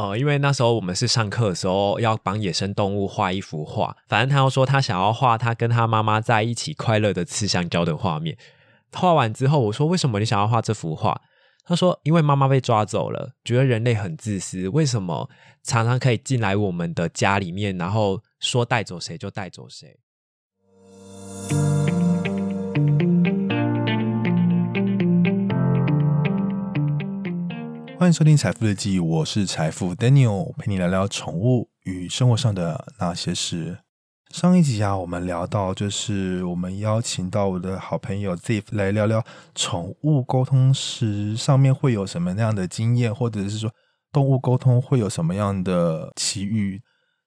呃，因为那时候我们是上课的时候要帮野生动物画一幅画，反正他要说他想要画他跟他妈妈在一起快乐的吃香蕉的画面。画完之后，我说为什么你想要画这幅画？他说因为妈妈被抓走了，觉得人类很自私，为什么常常可以进来我们的家里面，然后说带走谁就带走谁。欢迎收听《财富日记》，我是财富 Daniel，陪你聊聊宠物与生活上的那些事。上一集啊，我们聊到就是我们邀请到我的好朋友 Zif 来聊聊宠物沟通时上面会有什么样的经验，或者是说动物沟通会有什么样的奇遇。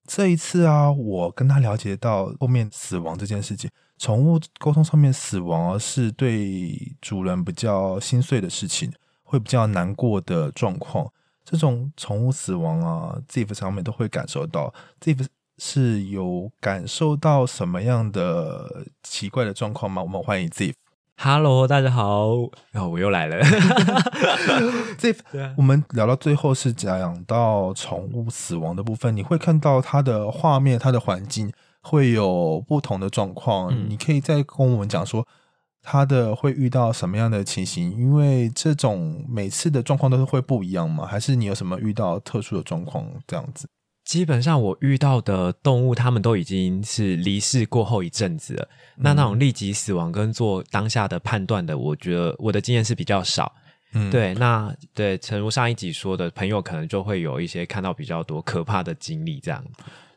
这一次啊，我跟他了解到后面死亡这件事情，宠物沟通上面死亡是对主人比较心碎的事情。会比较难过的状况，这种宠物死亡啊，Ziff 上面都会感受到。Ziff 是有感受到什么样的奇怪的状况吗？我们欢迎 Ziff。Hello，大家好，然哦，我又来了。Ziff，我们聊到最后是讲到宠物死亡的部分，你会看到它的画面、它的环境会有不同的状况。你可以再跟我们讲说。他的会遇到什么样的情形？因为这种每次的状况都是会不一样吗？还是你有什么遇到特殊的状况这样子？基本上我遇到的动物，他们都已经是离世过后一阵子了。那那种立即死亡跟做当下的判断的，我觉得我的经验是比较少。嗯，对，那对，诚如上一集说的，朋友可能就会有一些看到比较多可怕的经历这样。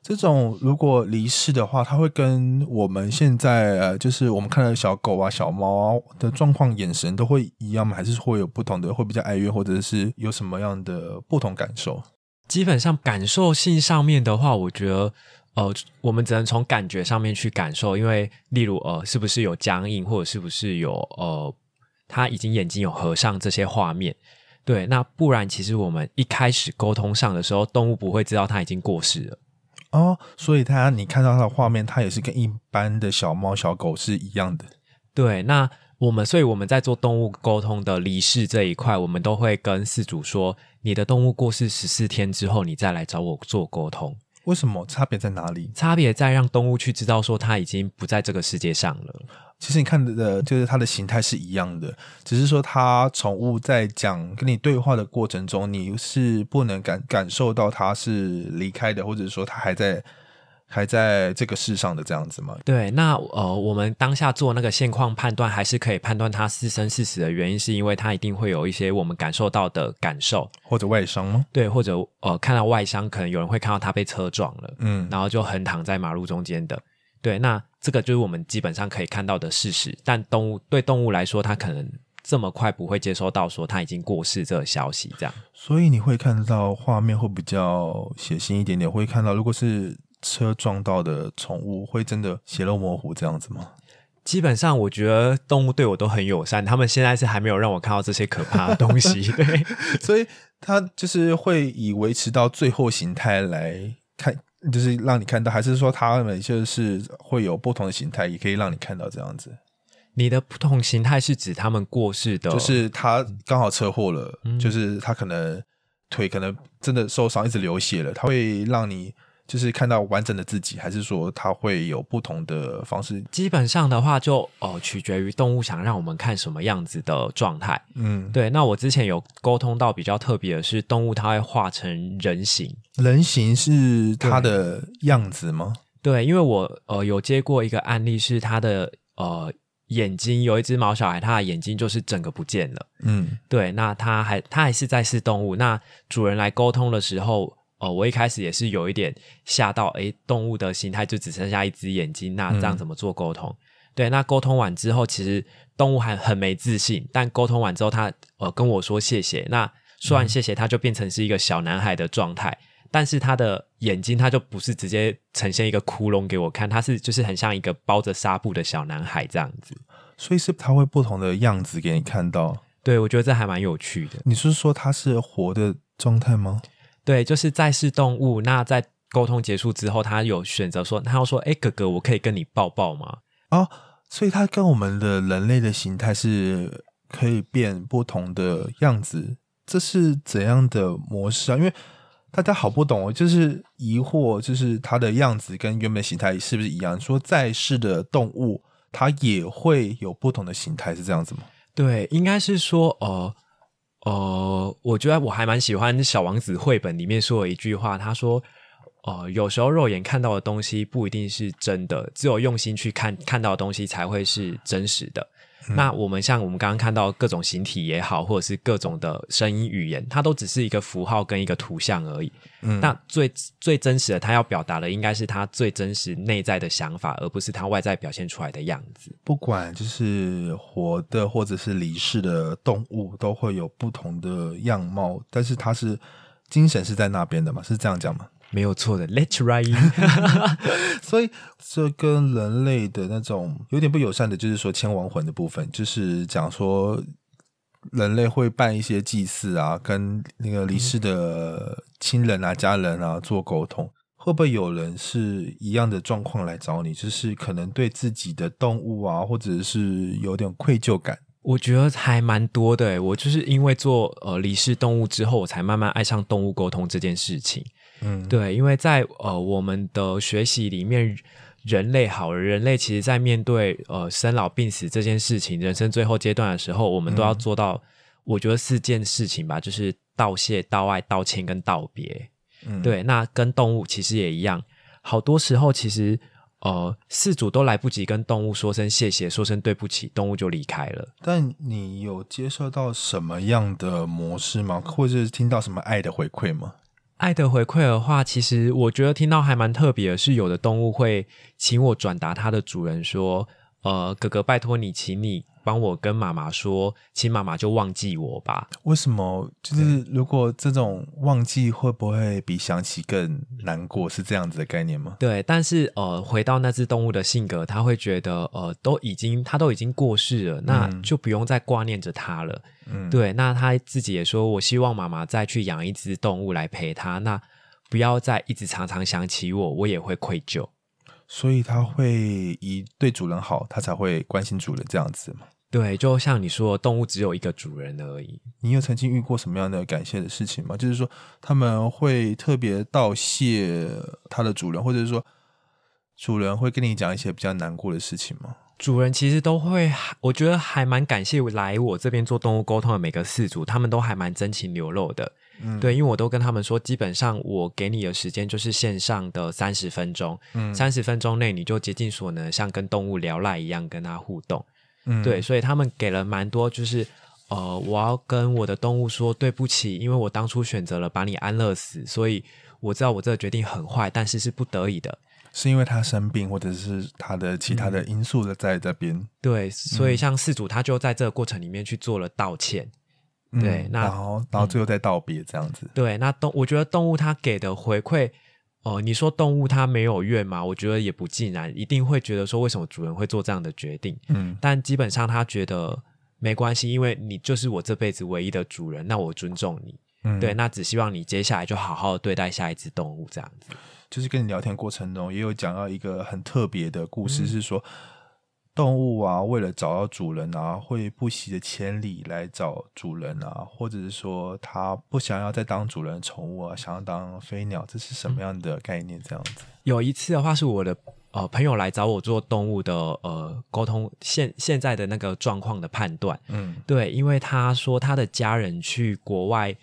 这种如果离世的话，它会跟我们现在呃，就是我们看到小狗啊、小猫的状况、眼神都会一样吗？还是会有不同的，会比较哀怨，或者是有什么样的不同感受？基本上感受性上面的话，我觉得呃，我们只能从感觉上面去感受，因为例如呃，是不是有僵硬，或者是不是有呃，他已经眼睛有合上这些画面。对，那不然其实我们一开始沟通上的时候，动物不会知道他已经过世了。哦，所以它你看到它的画面，它也是跟一般的小猫小狗是一样的。对，那我们所以我们在做动物沟通的离世这一块，我们都会跟饲主说，你的动物过世十四天之后，你再来找我做沟通。为什么？差别在哪里？差别在让动物去知道说，它已经不在这个世界上了。其实你看的，就是它的形态是一样的，只是说它宠物在讲跟你对话的过程中，你是不能感感受到它是离开的，或者说它还在还在这个世上的这样子吗？对，那呃，我们当下做那个现况判断，还是可以判断它是生是死的原因，是因为它一定会有一些我们感受到的感受，或者外伤吗？对，或者呃，看到外伤，可能有人会看到它被车撞了，嗯，然后就横躺在马路中间的。对，那这个就是我们基本上可以看到的事实。但动物对动物来说，它可能这么快不会接收到说它已经过世这个消息，这样。所以你会看到画面会比较血腥一点点，会看到如果是车撞到的宠物，会真的血肉模糊这样子吗？基本上，我觉得动物对我都很友善，他们现在是还没有让我看到这些可怕的东西。对，所以它就是会以维持到最后形态来看。就是让你看到，还是说他们就是会有不同的形态，也可以让你看到这样子。你的不同形态是指他们过世的，就是他刚好车祸了，就是他可能腿可能真的受伤，一直流血了，他会让你。就是看到完整的自己，还是说它会有不同的方式？基本上的话，就哦取决于动物想让我们看什么样子的状态。嗯，对。那我之前有沟通到比较特别的是，动物它会化成人形。人形是它的样子吗？对，因为我呃有接过一个案例，是它的呃眼睛有一只毛小孩，它的眼睛就是整个不见了。嗯，对。那它还它还是在是动物。那主人来沟通的时候。哦，我一开始也是有一点吓到，诶，动物的形态就只剩下一只眼睛，那这样怎么做沟通？对，那沟通完之后，其实动物还很没自信，但沟通完之后，他呃跟我说谢谢，那说完谢谢，他就变成是一个小男孩的状态，但是他的眼睛他就不是直接呈现一个窟窿给我看，他是就是很像一个包着纱布的小男孩这样子，所以是他会不同的样子给你看到。对，我觉得这还蛮有趣的。你是说他是活的状态吗？对，就是在世动物。那在沟通结束之后，他有选择说，他要说：“哎，哥哥，我可以跟你抱抱吗？”哦，所以他跟我们的人类的形态是可以变不同的样子，这是怎样的模式啊？因为大家好不懂哦，就是疑惑，就是它的样子跟原本形态是不是一样？说在世的动物，它也会有不同的形态，是这样子吗？对，应该是说，呃呃，我觉得我还蛮喜欢《小王子》绘本里面说的一句话，他说，呃，有时候肉眼看到的东西不一定是真的，只有用心去看，看到的东西才会是真实的。那我们像我们刚刚看到各种形体也好，或者是各种的声音语言，它都只是一个符号跟一个图像而已。嗯，那最最真实的，它要表达的应该是它最真实内在的想法，而不是它外在表现出来的样子。不管就是活的或者是离世的动物，都会有不同的样貌，但是它是精神是在那边的嘛？是这样讲吗？没有错的，Let's write。所以这跟人类的那种有点不友善的，就是说千亡魂的部分，就是讲说人类会办一些祭祀啊，跟那个离世的亲人啊、家人啊做沟通。会不会有人是一样的状况来找你？就是可能对自己的动物啊，或者是有点愧疚感？我觉得还蛮多的。我就是因为做呃离世动物之后，我才慢慢爱上动物沟通这件事情。嗯，对，因为在呃我们的学习里面，人类好，人类其实在面对呃生老病死这件事情，人生最后阶段的时候，我们都要做到，我觉得四件事情吧，就是道谢、道爱、道歉跟道别。嗯，对，那跟动物其实也一样，好多时候其实呃事主都来不及跟动物说声谢谢、说声对不起，动物就离开了。但你有接受到什么样的模式吗？或者是听到什么爱的回馈吗？爱的回馈的话，其实我觉得听到还蛮特别的，是有的动物会请我转达它的主人说：“呃，哥哥，拜托你，请你。”帮我跟妈妈说，请妈妈就忘记我吧。为什么？就是如果这种忘记会不会比想起更难过？是这样子的概念吗？对，但是呃，回到那只动物的性格，他会觉得呃，都已经他都已经过世了，那就不用再挂念着他了。嗯，对。那他自己也说，我希望妈妈再去养一只动物来陪他，那不要再一直常常想起我，我也会愧疚。所以他会以对主人好，他才会关心主人这样子吗？对，就像你说，动物只有一个主人而已。你有曾经遇过什么样的感谢的事情吗？就是说，他们会特别道谢他的主人，或者是说，主人会跟你讲一些比较难过的事情吗？主人其实都会，我觉得还蛮感谢来我这边做动物沟通的每个饲主，他们都还蛮真情流露的。嗯，对，因为我都跟他们说，基本上我给你的时间就是线上的三十分钟，嗯，三十分钟内你就竭尽所能，像跟动物聊赖一样跟他互动。对，所以他们给了蛮多，就是呃，我要跟我的动物说对不起，因为我当初选择了把你安乐死，所以我知道我这个决定很坏，但是是不得已的，是因为他生病或者是他的其他的因素的在这边。对，所以像事主他就在这个过程里面去做了道歉。对，那然后然后最后再道别这样子。对，那动我觉得动物它给的回馈。哦，你说动物它没有怨吗？我觉得也不尽然，一定会觉得说为什么主人会做这样的决定。嗯，但基本上他觉得没关系，因为你就是我这辈子唯一的主人，那我尊重你。嗯，对，那只希望你接下来就好好对待下一只动物，这样子。就是跟你聊天过程中也有讲到一个很特别的故事，是说。动物啊，为了找到主人啊，会不惜的千里来找主人啊，或者是说他不想要再当主人宠物啊，想要当飞鸟，这是什么样的概念？这样子。有一次的话，是我的呃朋友来找我做动物的呃沟通，现现在的那个状况的判断。嗯，对，因为他说他的家人去国外。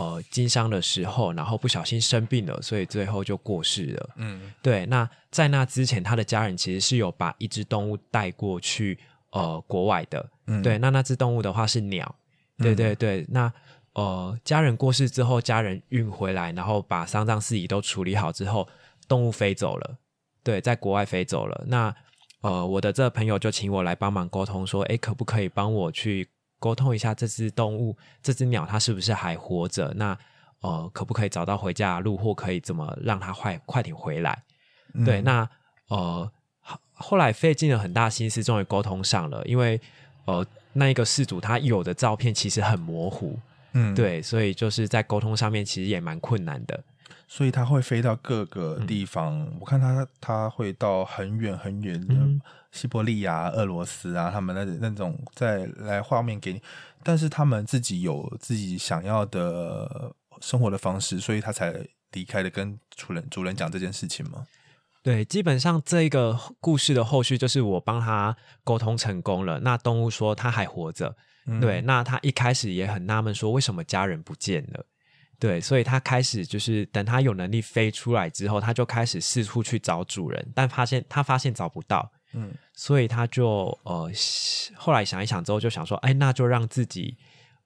呃，经商的时候，然后不小心生病了，所以最后就过世了。嗯，对。那在那之前，他的家人其实是有把一只动物带过去呃国外的。嗯，对。那那只动物的话是鸟。对对对。那呃，家人过世之后，家人运回来，然后把丧葬事宜都处理好之后，动物飞走了。对，在国外飞走了。那呃，我的这个朋友就请我来帮忙沟通，说，哎，可不可以帮我去？沟通一下这只动物，这只鸟它是不是还活着？那呃，可不可以找到回家的路，或可以怎么让它快快点回来？对，那呃，后来费尽了很大心思，终于沟通上了。因为呃，那一个事主他有的照片其实很模糊，嗯，对，所以就是在沟通上面其实也蛮困难的。所以它会飞到各个地方，我看它它会到很远很远的西伯利亚、俄罗斯啊，他们那那种再来画面给你，但是他们自己有自己想要的生活的方式，所以他才离开的，跟主人主人讲这件事情吗？对，基本上这个故事的后续就是我帮他沟通成功了。那动物说他还活着，对，那他一开始也很纳闷，说为什么家人不见了？对，所以他开始就是等他有能力飞出来之后，他就开始四处去找主人，但发现他发现找不到，嗯，所以他就呃后来想一想之后就想说，哎，那就让自己。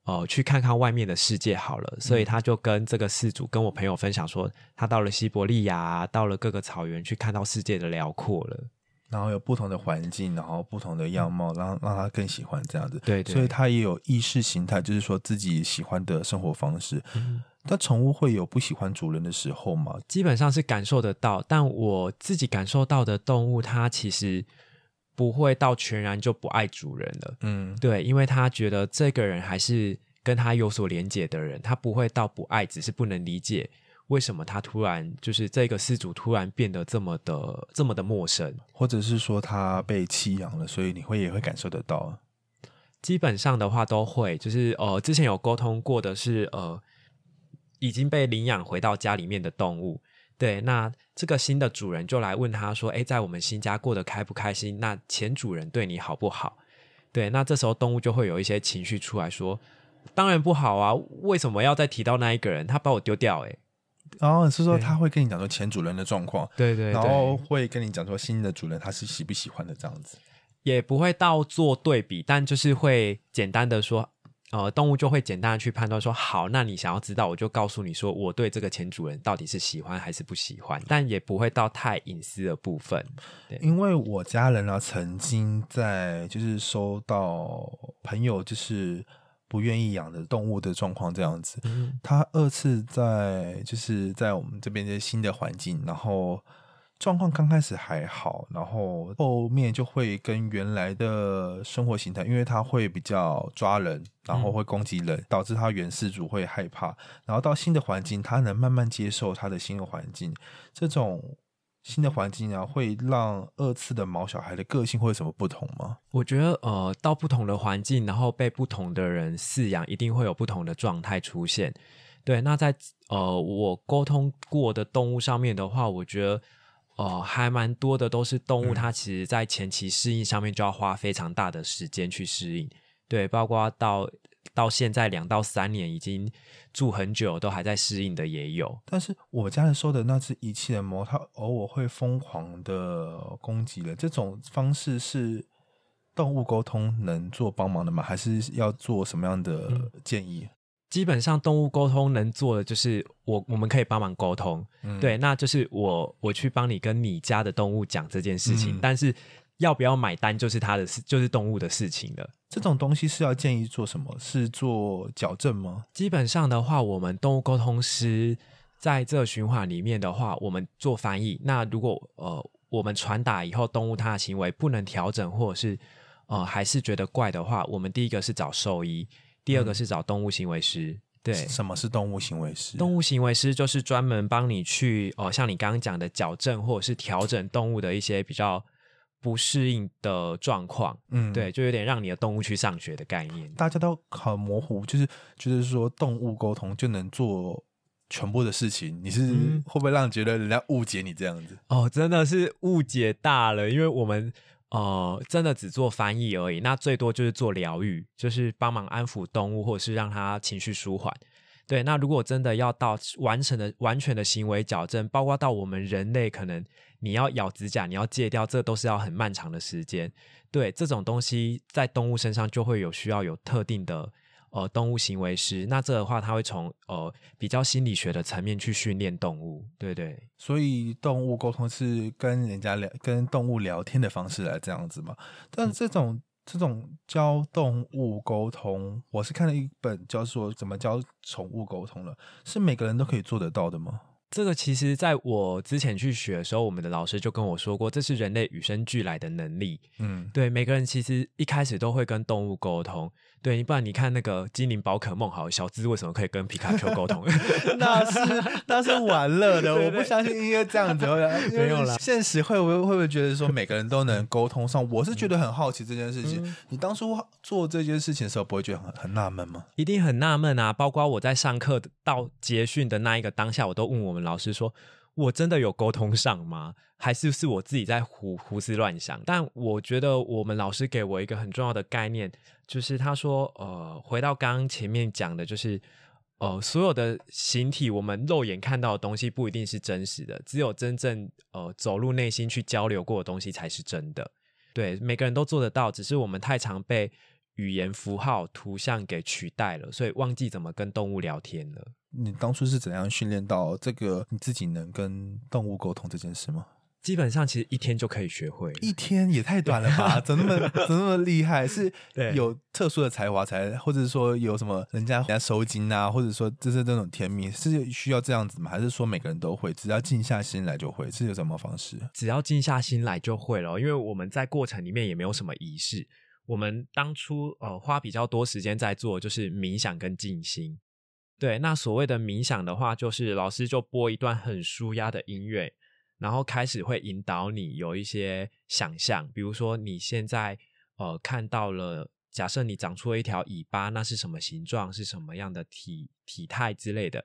呃，去看看外面的世界好了，所以他就跟这个事主跟我朋友分享说，他到了西伯利亚，到了各个草原，去看到世界的辽阔了。然后有不同的环境，然后不同的样貌，让让他更喜欢这样子。对，所以他也有意识形态，就是说自己喜欢的生活方式。那宠物会有不喜欢主人的时候吗？基本上是感受得到，但我自己感受到的动物，它其实。不会到全然就不爱主人了，嗯，对，因为他觉得这个人还是跟他有所连结的人，他不会到不爱，只是不能理解为什么他突然就是这个失主突然变得这么的这么的陌生，或者是说他被弃养了，所以你会也会感受得到。基本上的话都会，就是呃，之前有沟通过的是呃，已经被领养回到家里面的动物。对，那这个新的主人就来问他说：“哎，在我们新家过得开不开心？那前主人对你好不好？”对，那这时候动物就会有一些情绪出来说：“当然不好啊！为什么要再提到那一个人？他把我丢掉？”哎，然后是说他会跟你讲说前主人的状况，对对，然后会跟你讲说新的主人他是喜不喜欢的这样子，也不会到做对比，但就是会简单的说。呃，动物就会简单的去判断说，好，那你想要知道，我就告诉你说，我对这个前主人到底是喜欢还是不喜欢，但也不会到太隐私的部分。对，因为我家人呢，曾经在就是收到朋友就是不愿意养的动物的状况这样子，他二次在就是在我们这边的新的环境，然后。状况刚开始还好，然后后面就会跟原来的生活形态，因为它会比较抓人，然后会攻击人，导致它原始主会害怕。然后到新的环境，它能慢慢接受它的新的环境。这种新的环境啊，会让二次的毛小孩的个性会有什么不同吗？我觉得，呃，到不同的环境，然后被不同的人饲养，一定会有不同的状态出现。对，那在呃我沟通过的动物上面的话，我觉得。哦，还蛮多的，都是动物，它其实在前期适应上面就要花非常大的时间去适应。对，包括到到现在两到三年，已经住很久都还在适应的也有。但是我家人收的那只遗弃的猫，它偶尔会疯狂的攻击人，这种方式是动物沟通能做帮忙的吗？还是要做什么样的建议？基本上动物沟通能做的就是我我们可以帮忙沟通，对，那就是我我去帮你跟你家的动物讲这件事情，但是要不要买单就是他的事，就是动物的事情了。这种东西是要建议做什么？是做矫正吗？基本上的话，我们动物沟通师在这循环里面的话，我们做翻译。那如果呃我们传达以后，动物它的行为不能调整，或者是呃还是觉得怪的话，我们第一个是找兽医。第二个是找动物行为师，对，什么是动物行为师？动物行为师就是专门帮你去哦，像你刚刚讲的矫正或者是调整动物的一些比较不适应的状况，嗯，对，就有点让你的动物去上学的概念。大家都很模糊，就是就是说动物沟通就能做全部的事情，你是会不会让觉得人家误解你这样子？哦，真的是误解大了，因为我们。哦，真的只做翻译而已，那最多就是做疗愈，就是帮忙安抚动物，或者是让它情绪舒缓。对，那如果真的要到完成的完全的行为矫正，包括到我们人类，可能你要咬指甲，你要戒掉，这都是要很漫长的时间。对，这种东西在动物身上就会有需要有特定的。呃，动物行为师，那这的话，他会从呃比较心理学的层面去训练动物，对对。所以动物沟通是跟人家聊、跟动物聊天的方式来这样子嘛？但这种这种教动物沟通，我是看了一本叫做《怎么教宠物沟通》了，是每个人都可以做得到的吗？这个其实在我之前去学的时候，我们的老师就跟我说过，这是人类与生俱来的能力。嗯，对，每个人其实一开始都会跟动物沟通。对，不然你看那个精灵宝可梦，好，小智为什么可以跟皮卡丘沟通？那是那是玩乐的，我不相信应该这样子。没有了，现实会不会会不会觉得说每个人都能沟通上？我是觉得很好奇这件事情。你当初做这件事情的时候，不会觉得很很纳闷吗？一定很纳闷啊！包括我在上课到结训的那一个当下，我都问我们老师说，我真的有沟通上吗？还是是我自己在胡胡思乱想？但我觉得我们老师给我一个很重要的概念，就是他说，呃，回到刚刚前面讲的，就是呃，所有的形体，我们肉眼看到的东西不一定是真实的，只有真正呃走入内心去交流过的东西才是真的。对，每个人都做得到，只是我们太常被语言符号、图像给取代了，所以忘记怎么跟动物聊天了。你当初是怎样训练到这个你自己能跟动物沟通这件事吗？基本上其实一天就可以学会，一天也太短了吧？怎么那么怎么那么厉害？是有特殊的才华才，或者说有什么人家人家收金啊，或者说就是那种甜蜜是需要这样子吗？还是说每个人都会，只要静下心来就会？是有什么方式？只要静下心来就会了，因为我们在过程里面也没有什么仪式。我们当初呃花比较多时间在做就是冥想跟静心。对，那所谓的冥想的话，就是老师就播一段很舒压的音乐。然后开始会引导你有一些想象，比如说你现在呃看到了，假设你长出了一条尾巴，那是什么形状？是什么样的体体态之类的？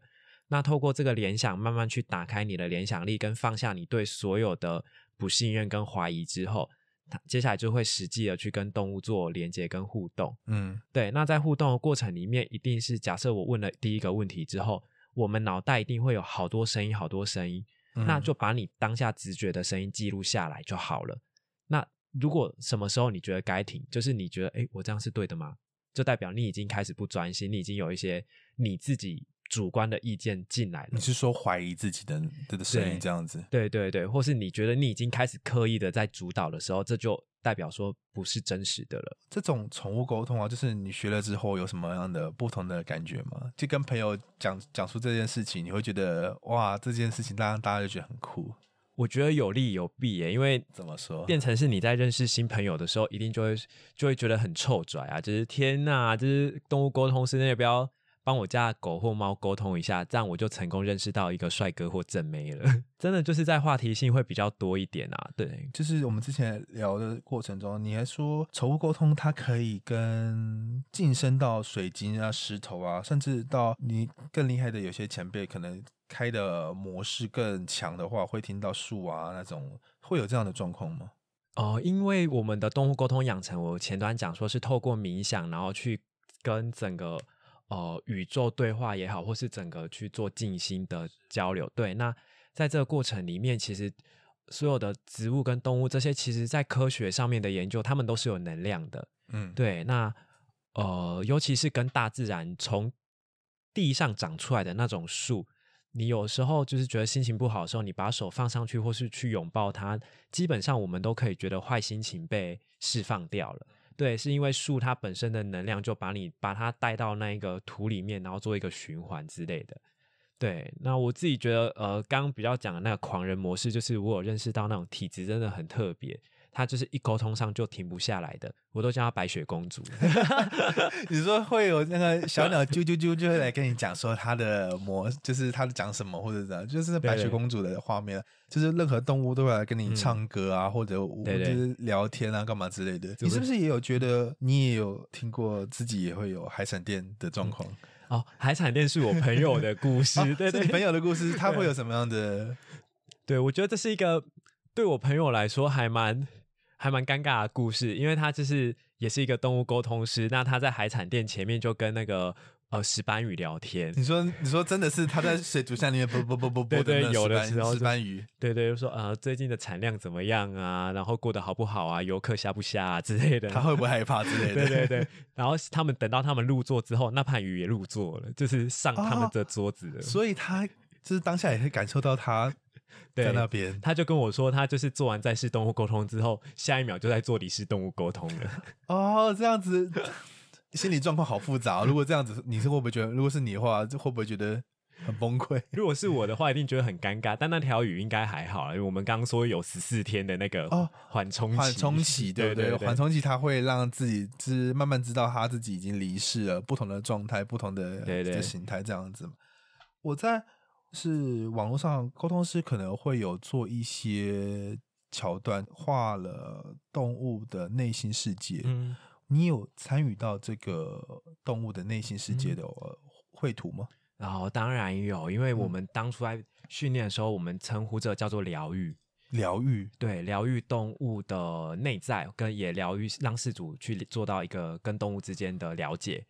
那透过这个联想，慢慢去打开你的联想力，跟放下你对所有的不信任跟怀疑之后，它接下来就会实际的去跟动物做连接跟互动。嗯，对。那在互动的过程里面，一定是假设我问了第一个问题之后，我们脑袋一定会有好多声音，好多声音。那就把你当下直觉的声音记录下来就好了。那如果什么时候你觉得该停，就是你觉得哎，我这样是对的吗？就代表你已经开始不专心，你已经有一些你自己主观的意见进来了。你是说怀疑自己的这个声音这样子？对对对，或是你觉得你已经开始刻意的在主导的时候，这就。代表说不是真实的了。这种宠物沟通啊，就是你学了之后有什么样的不同的感觉吗？就跟朋友讲讲述这件事情，你会觉得哇，这件事情大家大家就觉得很酷。我觉得有利有弊耶，因为怎么说，变成是你在认识新朋友的时候，一定就会就会觉得很臭拽啊，就是天呐，就是动物沟通师，那不要。帮我家狗或猫沟通一下，这样我就成功认识到一个帅哥或正妹了。真的就是在话题性会比较多一点啊。对，就是我们之前聊的过程中，你还说宠物沟通它可以跟晋升到水晶啊、石头啊，甚至到你更厉害的有些前辈可能开的模式更强的话，会听到树啊那种，会有这样的状况吗？哦，因为我们的动物沟通养成，我前端讲说是透过冥想，然后去跟整个。呃，宇宙对话也好，或是整个去做静心的交流，对。那在这个过程里面，其实所有的植物跟动物这些，其实在科学上面的研究，它们都是有能量的，嗯，对。那呃，尤其是跟大自然从地上长出来的那种树，你有时候就是觉得心情不好的时候，你把手放上去，或是去拥抱它，基本上我们都可以觉得坏心情被释放掉了。对，是因为树它本身的能量就把你把它带到那一个土里面，然后做一个循环之类的。对，那我自己觉得，呃，刚刚比较讲的那个狂人模式，就是我有认识到那种体质真的很特别。他就是一沟通上就停不下来的，我都叫他白雪公主。你说会有那个小鸟啾啾啾就会来跟你讲说他的模，就是他讲什么或者怎样，就是白雪公主的画面，就是任何动物都会来跟你唱歌啊，或者就是聊天啊，干嘛之类的。你是不是也有觉得你也有听过自己也会有海产店的状况？哦，海产店是我朋友的故事，对对，朋友的故事，他会有什么样的？对我觉得这是一个对我朋友来说还蛮。还蛮尴尬的故事，因为他就是也是一个动物沟通师，那他在海产店前面就跟那个呃石斑鱼聊天。你说你说真的是他在水族箱里面啵啵啵啵啵的有的时候石斑鱼，对对，就说呃最近的产量怎么样啊，然后过得好不好啊，游客下不下啊之类的，他会不会害怕之类的？对对对，然后他们等到他们入座之后，那盘鱼也入座了，就是上他们的桌子了，所以他就是当下也会感受到他。在那边，他就跟我说，他就是做完在世动物沟通之后，下一秒就在做离世动物沟通了。哦，这样子，心理状况好复杂。如果这样子，你是会不会觉得，如果是你的话，就会不会觉得很崩溃？如果是我的话，一定觉得很尴尬。但那条鱼应该还好，因为我们刚刚说有十四天的那个哦缓冲缓冲期，对不对？缓冲期它会让自己知慢慢知道他自己已经离世了，不同的状态，不同的的形态，这样子。我在。是网络上沟通师可能会有做一些桥段，画了动物的内心世界。嗯，你有参与到这个动物的内心世界的绘图吗？然后当然有，因为我们当初在训练的时候，我们称呼这叫做疗愈。疗愈对疗愈动物的内在，跟也疗愈让饲主去做到一个跟动物之间的了解。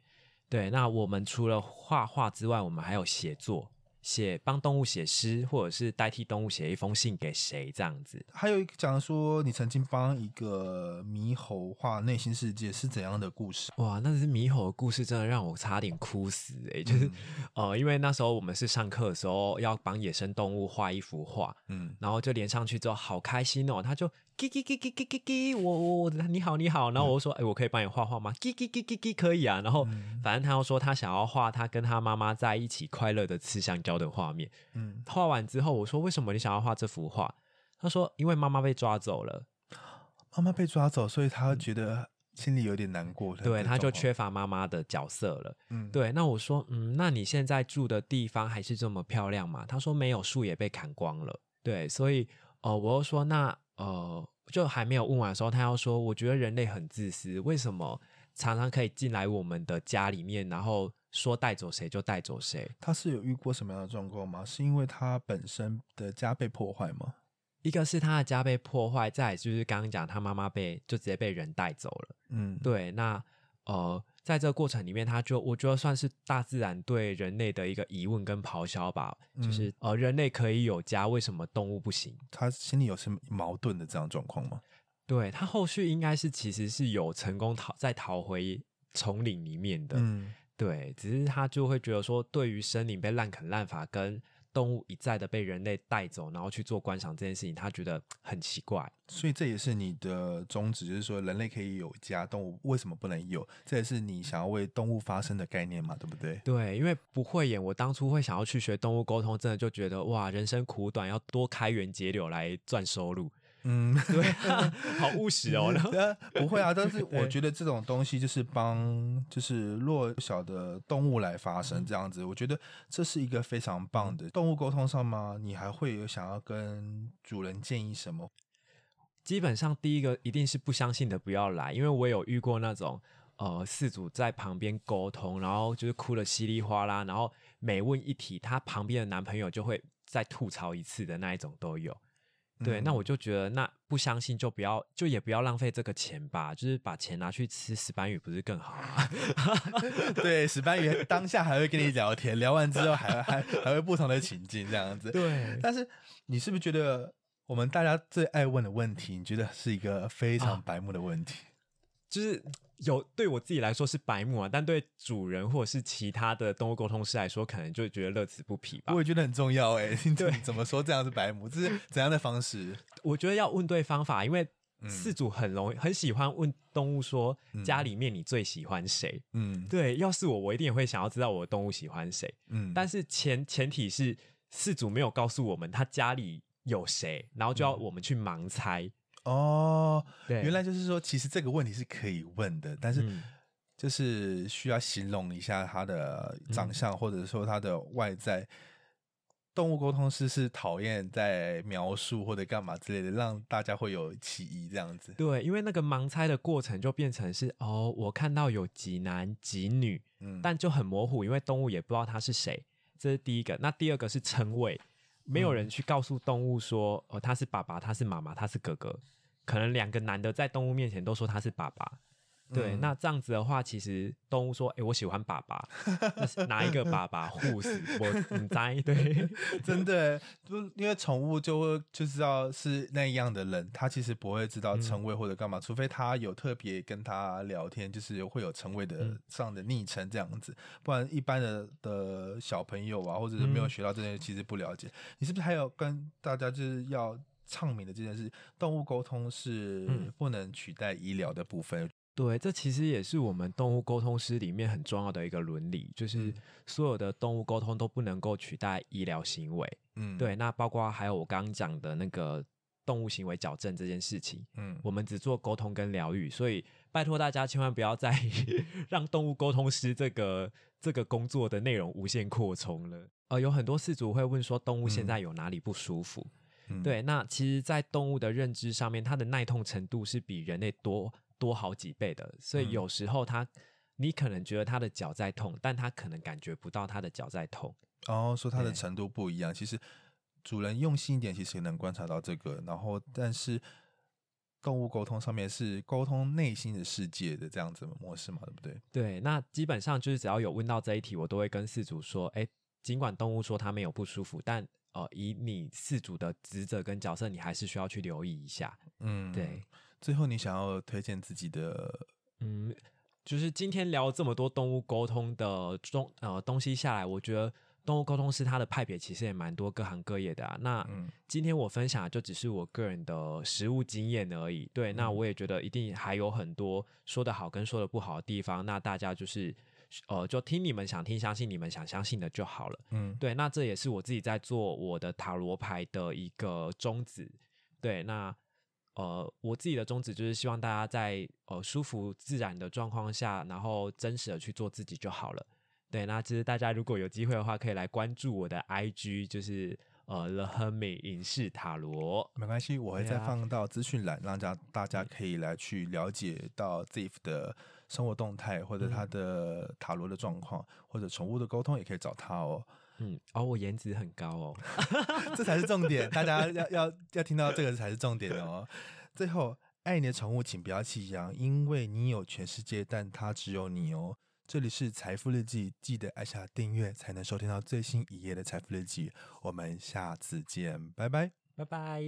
对，那我们除了画画之外，我们还有写作。写帮动物写诗，或者是代替动物写一封信给谁这样子。还有一个讲说，你曾经帮一个猕猴画内心世界是怎样的故事？哇，那是猕猴的故事，真的让我差点哭死哎！就是 呃，因为那时候我们是上课的时候要帮野生动物画一幅画，嗯，然后就连上去之后好开心哦，他就叽叽叽叽叽叽叽，我我你好你好，然后我就说哎，我可以帮你画画吗？叽叽叽叽叽可以啊。然后反正他又说他想要画他跟他妈妈在一起快乐的吃香蕉。的画面，嗯，画完之后，我说：“为什么你想要画这幅画？”他说：“因为妈妈被抓走了，妈妈被抓走，所以他觉得心里有点难过。对，他就缺乏妈妈的角色了。嗯，对。那我说：“嗯，那你现在住的地方还是这么漂亮吗？”他说：“没有，树也被砍光了。”对，所以，呃，我又说：“那，呃，就还没有问完的时候，他要说，我觉得人类很自私，为什么常常可以进来我们的家里面，然后？”说带走谁就带走谁。他是有遇过什么样的状况吗？是因为他本身的家被破坏吗？一个是他的家被破坏，再就是刚刚讲他妈妈被就直接被人带走了。嗯，对。那呃，在这个过程里面，他就我觉得算是大自然对人类的一个疑问跟咆哮吧。就是呃，人类可以有家，为什么动物不行？他心里有什么矛盾的这样状况吗？对他后续应该是其实是有成功逃再逃回丛林里面的。嗯。对，只是他就会觉得说，对于森林被滥垦滥伐，跟动物一再的被人类带走，然后去做观赏这件事情，他觉得很奇怪。所以这也是你的宗旨，就是说人类可以有家，动物为什么不能有？这也是你想要为动物发声的概念嘛，对不对？对，因为不会演，我当初会想要去学动物沟通，真的就觉得哇，人生苦短，要多开源节流来赚收入。嗯，对，好务实哦。不会啊，但是 我觉得这种东西就是帮，就是弱小的动物来发声这样子。我觉得这是一个非常棒的动物沟通上吗？你还会有想要跟主人建议什么？基本上第一个一定是不相信的不要来，因为我有遇过那种呃，四主在旁边沟通，然后就是哭的稀里哗啦，然后每问一题，她旁边的男朋友就会再吐槽一次的那一种都有。对，那我就觉得，那不相信就不要，就也不要浪费这个钱吧，就是把钱拿去吃石斑鱼，不是更好吗？对，石斑鱼当下还会跟你聊天，聊完之后还还还会不同的情境这样子。对，但是你是不是觉得我们大家最爱问的问题，你觉得是一个非常白目的问题？就是有对我自己来说是白目啊，但对主人或者是其他的动物沟通师来说，可能就觉得乐此不疲吧。我也觉得很重要哎，对，怎么说这样是白目？这是 怎样的方式？我觉得要问对方法，因为饲主很容易很喜欢问动物说家里面你最喜欢谁？嗯，对，要是我，我一定也会想要知道我的动物喜欢谁。嗯，但是前前提是饲主没有告诉我们他家里有谁，然后就要我们去盲猜。哦，对，原来就是说，其实这个问题是可以问的，但是就是需要形容一下他的长相，或者说他的外在。动物沟通师是讨厌在描述或者干嘛之类的，让大家会有歧义这样子。对，因为那个盲猜的过程就变成是哦，我看到有几男几女，嗯，但就很模糊，因为动物也不知道他是谁。这是第一个。那第二个是称谓。没有人去告诉动物说，哦，他是爸爸，他是妈妈，他是哥哥。可能两个男的在动物面前都说他是爸爸。对，那这样子的话，其实动物说：“哎，我喜欢爸爸，哪一个爸爸护死我？”你猜对，真的，就因为宠物就会就知道是那样的人，他其实不会知道称谓或者干嘛，除非他有特别跟他聊天，就是会有称谓的上的昵称这样子，不然一般的的小朋友啊，或者是没有学到这些，其实不了解。你是不是还有跟大家就是要唱明的这件事？动物沟通是不能取代医疗的部分。对，这其实也是我们动物沟通师里面很重要的一个伦理，就是所有的动物沟通都不能够取代医疗行为。嗯，对，那包括还有我刚刚讲的那个动物行为矫正这件事情，嗯，我们只做沟通跟疗愈，所以拜托大家千万不要再 让动物沟通师这个这个工作的内容无限扩充了。呃，有很多饲主会问说，动物现在有哪里不舒服？对，那其实，在动物的认知上面，它的耐痛程度是比人类多。多好几倍的，所以有时候他你可能觉得他的脚在痛，但他可能感觉不到他的脚在痛。哦，说他的程度不一样，其实主人用心一点，其实也能观察到这个。然后，但是动物沟通上面是沟通内心的世界的这样子模式嘛，对不对？对，那基本上就是只要有问到这一题，我都会跟饲主说：，哎，尽管动物说它没有不舒服，但呃，以你饲主的职责跟角色，你还是需要去留意一下。嗯，对。最后，你想要推荐自己的，嗯。就是今天聊这么多动物沟通的中呃东西下来，我觉得动物沟通师他的派别其实也蛮多，各行各业的啊。那今天我分享的就只是我个人的实物经验而已。对，那我也觉得一定还有很多说的好跟说的不好的地方。那大家就是呃，就听你们想听，相信你们想相信的就好了。嗯，对。那这也是我自己在做我的塔罗牌的一个宗旨。对，那。呃，我自己的宗旨就是希望大家在呃舒服自然的状况下，然后真实的去做自己就好了。对，那其实大家如果有机会的话，可以来关注我的 IG，就是呃 The Hermit 影视塔罗。没关系，我会再放到资讯栏，让大大家可以来去了解到 Ziff 的生活动态，或者他的塔罗的状况，或者宠物的沟通，也可以找他哦。嗯，哦，我颜值很高哦，这才是重点，大家要要 要听到这个才是重点哦。最后，爱你的宠物，请不要弃养，因为你有全世界，但它只有你哦。这里是财富日记，记得按下订阅，才能收听到最新一页的财富日记。我们下次见，拜拜，拜拜。